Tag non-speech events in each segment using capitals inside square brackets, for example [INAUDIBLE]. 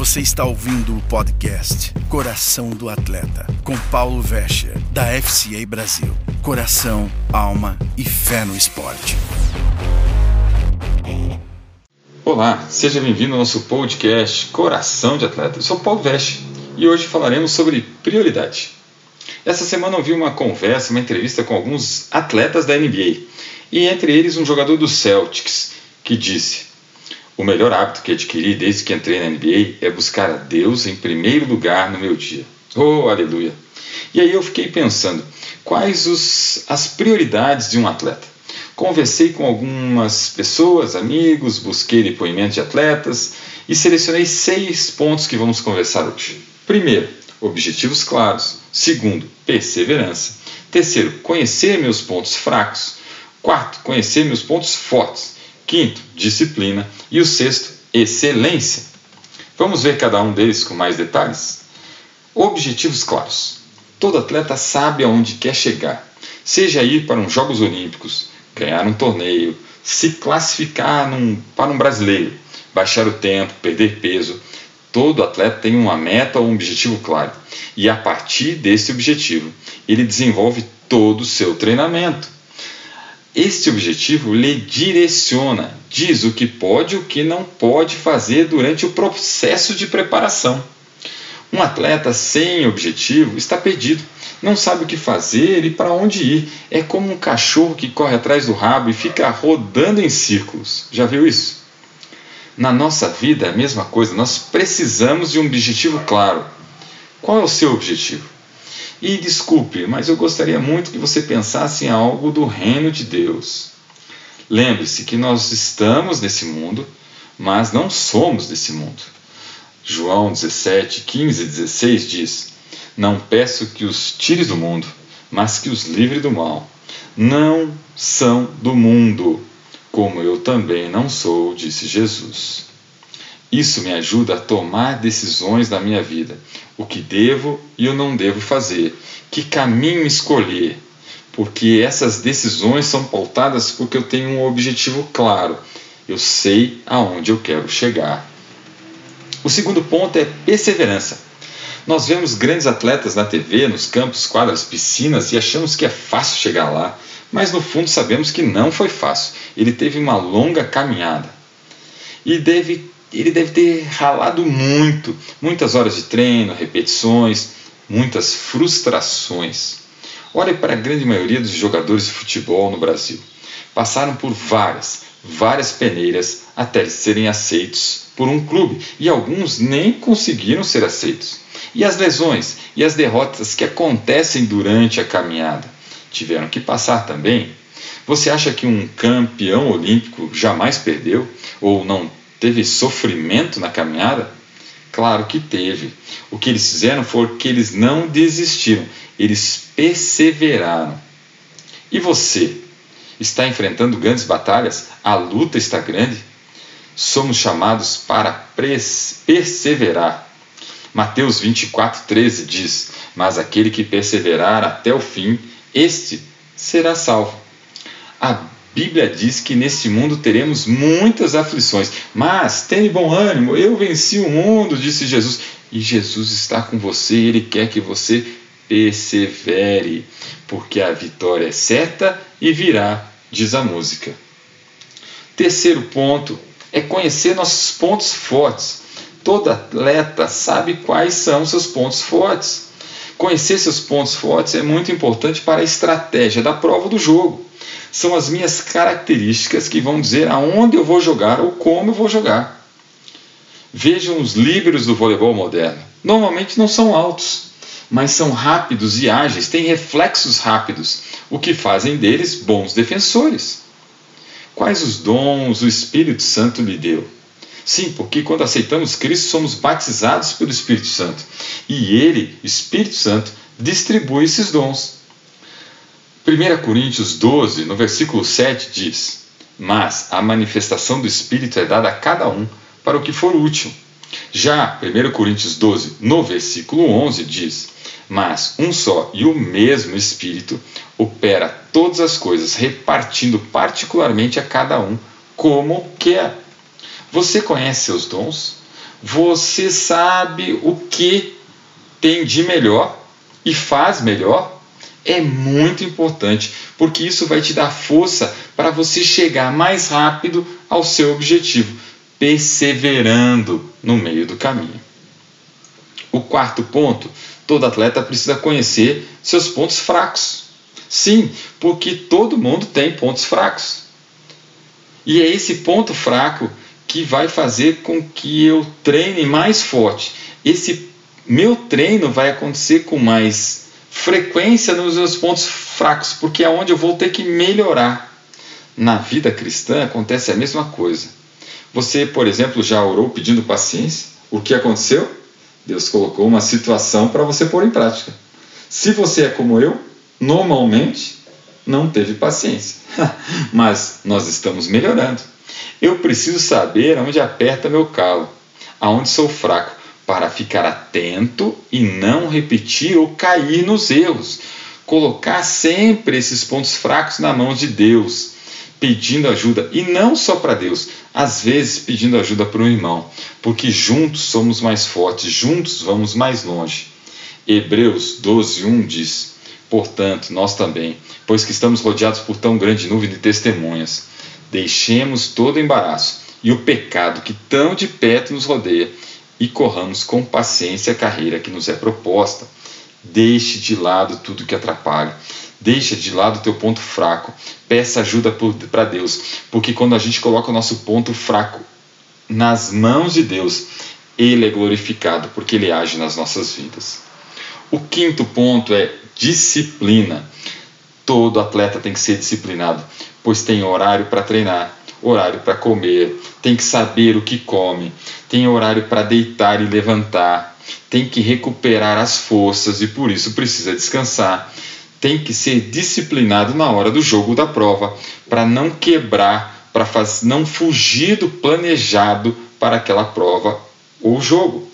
Você está ouvindo o podcast Coração do Atleta, com Paulo Vescher, da FCA Brasil. Coração, alma e fé no esporte. Olá, seja bem-vindo ao nosso podcast Coração de Atleta. Eu sou Paulo Vescher e hoje falaremos sobre prioridade. Essa semana eu vi uma conversa, uma entrevista com alguns atletas da NBA e entre eles um jogador do Celtics que disse: O melhor hábito que adquiri desde que entrei na NBA é buscar a Deus em primeiro lugar no meu dia. Oh, aleluia! E aí eu fiquei pensando: quais os, as prioridades de um atleta? Conversei com algumas pessoas, amigos, busquei depoimentos de atletas e selecionei seis pontos que vamos conversar hoje. Primeiro, objetivos claros. Segundo, perseverança. Terceiro, conhecer meus pontos fracos. Quarto, conhecer meus pontos fortes. Quinto, disciplina. E o sexto, excelência. Vamos ver cada um deles com mais detalhes? Objetivos claros. Todo atleta sabe aonde quer chegar, seja ir para uns Jogos Olímpicos, ganhar um torneio, se classificar num, para um brasileiro, baixar o tempo, perder peso. Todo atleta tem uma meta ou um objetivo claro. E a partir desse objetivo, ele desenvolve todo o seu treinamento. Este objetivo lhe direciona, diz o que pode e o que não pode fazer durante o processo de preparação. Um atleta sem objetivo está perdido, não sabe o que fazer e para onde ir. É como um cachorro que corre atrás do rabo e fica rodando em círculos. Já viu isso? Na nossa vida é a mesma coisa, nós precisamos de um objetivo claro. Qual é o seu objetivo? E desculpe, mas eu gostaria muito que você pensasse em algo do reino de Deus. Lembre-se que nós estamos nesse mundo, mas não somos desse mundo. João 17, 15 e 16 diz: Não peço que os tires do mundo, mas que os livre do mal. Não são do mundo, como eu também não sou, disse Jesus. Isso me ajuda a tomar decisões na minha vida, o que devo e eu não devo fazer, que caminho escolher, porque essas decisões são pautadas porque eu tenho um objetivo claro, eu sei aonde eu quero chegar. O segundo ponto é perseverança. Nós vemos grandes atletas na TV, nos campos, quadras, piscinas e achamos que é fácil chegar lá, mas no fundo sabemos que não foi fácil. Ele teve uma longa caminhada e deve ele deve ter ralado muito, muitas horas de treino, repetições, muitas frustrações. Olhe para a grande maioria dos jogadores de futebol no Brasil. Passaram por várias, várias peneiras até serem aceitos por um clube e alguns nem conseguiram ser aceitos. E as lesões e as derrotas que acontecem durante a caminhada tiveram que passar também. Você acha que um campeão olímpico jamais perdeu ou não Teve sofrimento na caminhada? Claro que teve. O que eles fizeram foi que eles não desistiram, eles perseveraram. E você? Está enfrentando grandes batalhas? A luta está grande? Somos chamados para perseverar. Mateus 24, 13 diz: Mas aquele que perseverar até o fim, este será salvo. A Bíblia diz que neste mundo teremos muitas aflições, mas tenha bom ânimo, eu venci o mundo, disse Jesus. E Jesus está com você, ele quer que você persevere, porque a vitória é certa e virá, diz a música. Terceiro ponto é conhecer nossos pontos fortes. Todo atleta sabe quais são seus pontos fortes. Conhecer seus pontos fortes é muito importante para a estratégia da prova do jogo são as minhas características que vão dizer aonde eu vou jogar ou como eu vou jogar. Vejam os líberos do voleibol moderno. Normalmente não são altos, mas são rápidos e ágeis, têm reflexos rápidos, o que fazem deles bons defensores. Quais os dons o Espírito Santo lhe deu? Sim, porque quando aceitamos Cristo somos batizados pelo Espírito Santo e ele, Espírito Santo, distribui esses dons. 1 Coríntios 12, no versículo 7, diz: Mas a manifestação do Espírito é dada a cada um para o que for útil. Já 1 Coríntios 12, no versículo 11, diz: Mas um só e o mesmo Espírito opera todas as coisas, repartindo particularmente a cada um como quer. Você conhece seus dons? você sabe o que tem de melhor e faz melhor, é muito importante, porque isso vai te dar força para você chegar mais rápido ao seu objetivo, perseverando no meio do caminho. O quarto ponto, todo atleta precisa conhecer seus pontos fracos. Sim, porque todo mundo tem pontos fracos. E é esse ponto fraco que vai fazer com que eu treine mais forte. Esse meu treino vai acontecer com mais frequência nos meus pontos fracos, porque é onde eu vou ter que melhorar. Na vida cristã acontece a mesma coisa. Você, por exemplo, já orou pedindo paciência? O que aconteceu? Deus colocou uma situação para você pôr em prática. Se você é como eu, normalmente não teve paciência. [LAUGHS] Mas nós estamos melhorando. Eu preciso saber onde aperta meu calo, aonde sou fraco, para ficar atento e não repetir ou cair nos erros. Colocar sempre esses pontos fracos na mão de Deus, pedindo ajuda, e não só para Deus, às vezes pedindo ajuda para um irmão, porque juntos somos mais fortes, juntos vamos mais longe. Hebreus 12, 1 diz: Portanto, nós também, pois que estamos rodeados por tão grande nuvem de testemunhas, deixemos todo embaraço e o pecado que tão de perto nos rodeia e corramos com paciência a carreira que nos é proposta. Deixe de lado tudo que atrapalha. Deixa de lado o teu ponto fraco. Peça ajuda para Deus, porque quando a gente coloca o nosso ponto fraco nas mãos de Deus, ele é glorificado porque ele age nas nossas vidas. O quinto ponto é disciplina. Todo atleta tem que ser disciplinado, pois tem horário para treinar, horário para comer, tem que saber o que come, tem horário para deitar e levantar, tem que recuperar as forças e por isso precisa descansar. Tem que ser disciplinado na hora do jogo da prova para não quebrar, para não fugir do planejado para aquela prova ou jogo.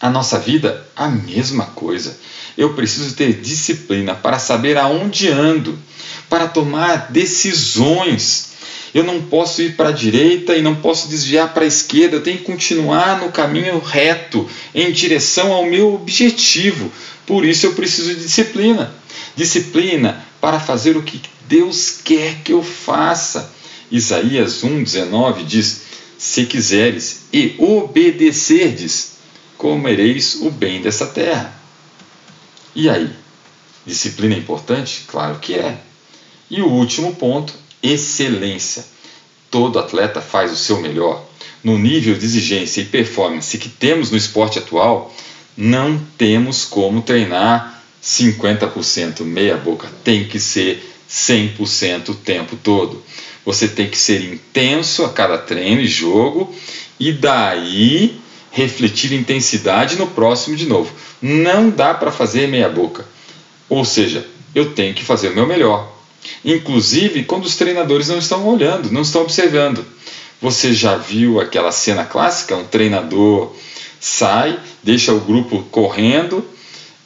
A nossa vida, a mesma coisa. Eu preciso ter disciplina para saber aonde ando, para tomar decisões eu não posso ir para a direita e não posso desviar para a esquerda, eu tenho que continuar no caminho reto, em direção ao meu objetivo. Por isso eu preciso de disciplina. Disciplina para fazer o que Deus quer que eu faça. Isaías 1,19 diz: Se quiseres e obedecerdes, comereis o bem dessa terra. E aí? Disciplina é importante? Claro que é. E o último ponto excelência. Todo atleta faz o seu melhor. No nível de exigência e performance que temos no esporte atual, não temos como treinar 50% meia boca. Tem que ser 100% o tempo todo. Você tem que ser intenso a cada treino e jogo e daí refletir intensidade no próximo de novo. Não dá para fazer meia boca. Ou seja, eu tenho que fazer o meu melhor. Inclusive quando os treinadores não estão olhando, não estão observando. Você já viu aquela cena clássica? Um treinador sai, deixa o grupo correndo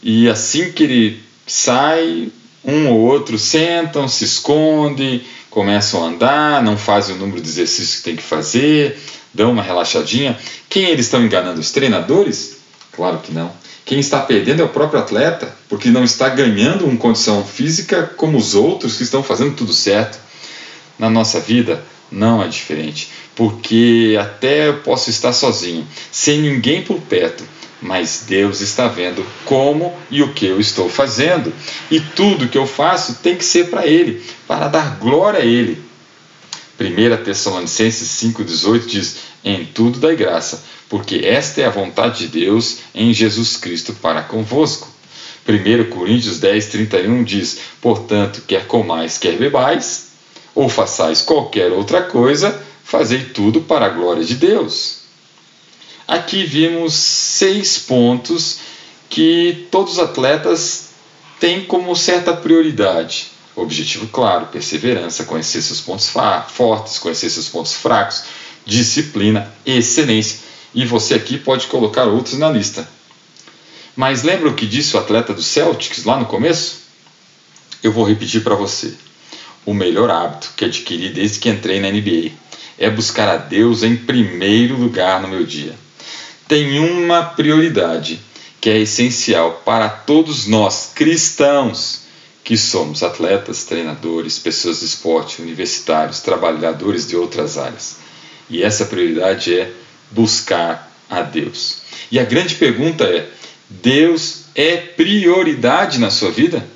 e assim que ele sai, um ou outro sentam, se esconde, começam a andar, não fazem o número de exercícios que tem que fazer, dão uma relaxadinha. Quem eles estão enganando? Os treinadores? Claro que não. Quem está perdendo é o próprio atleta, porque não está ganhando uma condição física como os outros que estão fazendo tudo certo. Na nossa vida não é diferente, porque até eu posso estar sozinho, sem ninguém por perto, mas Deus está vendo como e o que eu estou fazendo, e tudo que eu faço tem que ser para Ele, para dar glória a Ele. 1 Tessalonicenses 5,18 diz: Em tudo dai graça, porque esta é a vontade de Deus em Jesus Cristo para convosco. 1 Coríntios 10, 31 diz: Portanto, quer comais, quer bebais, ou façais qualquer outra coisa, fazei tudo para a glória de Deus. Aqui vimos seis pontos que todos os atletas têm como certa prioridade. Objetivo claro, perseverança, conhecer seus pontos fortes, conhecer seus pontos fracos, disciplina, excelência e você aqui pode colocar outros na lista. Mas lembra o que disse o atleta do Celtics lá no começo? Eu vou repetir para você. O melhor hábito que adquiri desde que entrei na NBA é buscar a Deus em primeiro lugar no meu dia. tem uma prioridade que é essencial para todos nós cristãos que somos atletas, treinadores, pessoas de esporte, universitários, trabalhadores de outras áreas. E essa prioridade é buscar a Deus. E a grande pergunta é: Deus é prioridade na sua vida?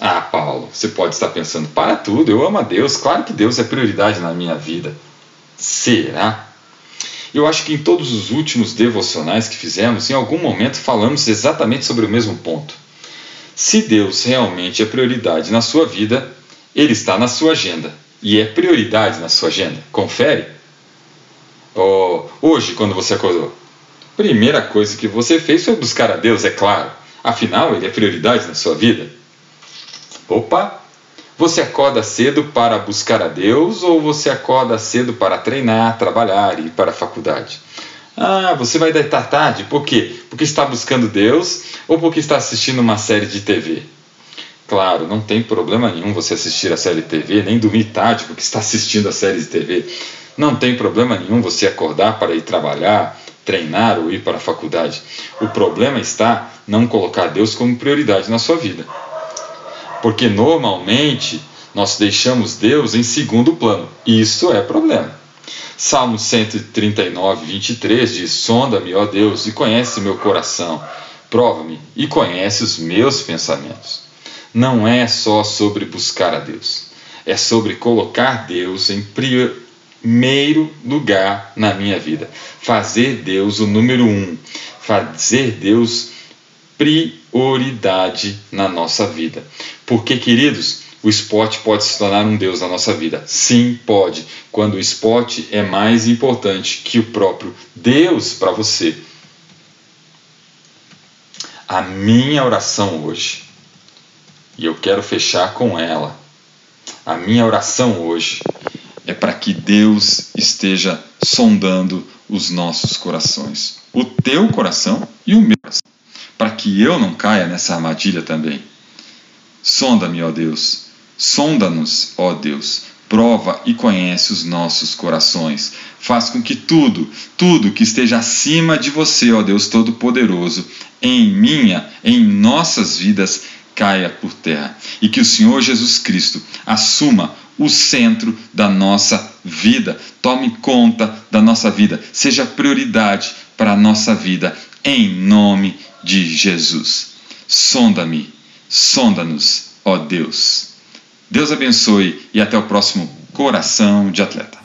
Ah, Paulo, você pode estar pensando, para tudo, eu amo a Deus, claro que Deus é prioridade na minha vida. Será? Eu acho que em todos os últimos devocionais que fizemos, em algum momento falamos exatamente sobre o mesmo ponto. Se Deus realmente é prioridade na sua vida, Ele está na sua agenda. E é prioridade na sua agenda. Confere. Oh, hoje, quando você acordou, primeira coisa que você fez foi buscar a Deus, é claro. Afinal, Ele é prioridade na sua vida. Opa! Você acorda cedo para buscar a Deus ou você acorda cedo para treinar, trabalhar e ir para a faculdade? Ah, você vai deitar tarde? Por quê? Porque está buscando Deus ou porque está assistindo uma série de TV? Claro, não tem problema nenhum você assistir a série de TV, nem dormir tarde porque está assistindo a série de TV. Não tem problema nenhum você acordar para ir trabalhar, treinar ou ir para a faculdade. O problema está não colocar Deus como prioridade na sua vida. Porque normalmente nós deixamos Deus em segundo plano. E isso é problema. Salmo 139, 23 diz: Sonda-me, ó Deus, e conhece meu coração. Prova-me e conhece os meus pensamentos. Não é só sobre buscar a Deus, é sobre colocar Deus em primeiro lugar na minha vida. Fazer Deus o número um. Fazer Deus prioridade na nossa vida. Porque, queridos, o esporte pode se tornar um Deus na nossa vida. Sim, pode. Quando o esporte é mais importante que o próprio Deus para você. A minha oração hoje, e eu quero fechar com ela. A minha oração hoje é para que Deus esteja sondando os nossos corações, o teu coração e o meu coração, para que eu não caia nessa armadilha também. Sonda-me, ó Deus, Sonda-nos, ó Deus, prova e conhece os nossos corações. Faz com que tudo, tudo que esteja acima de você, ó Deus Todo-Poderoso, em minha, em nossas vidas, caia por terra. E que o Senhor Jesus Cristo assuma o centro da nossa vida, tome conta da nossa vida, seja prioridade para a nossa vida, em nome de Jesus. Sonda-me, sonda-nos, ó Deus. Deus abençoe e até o próximo Coração de Atleta.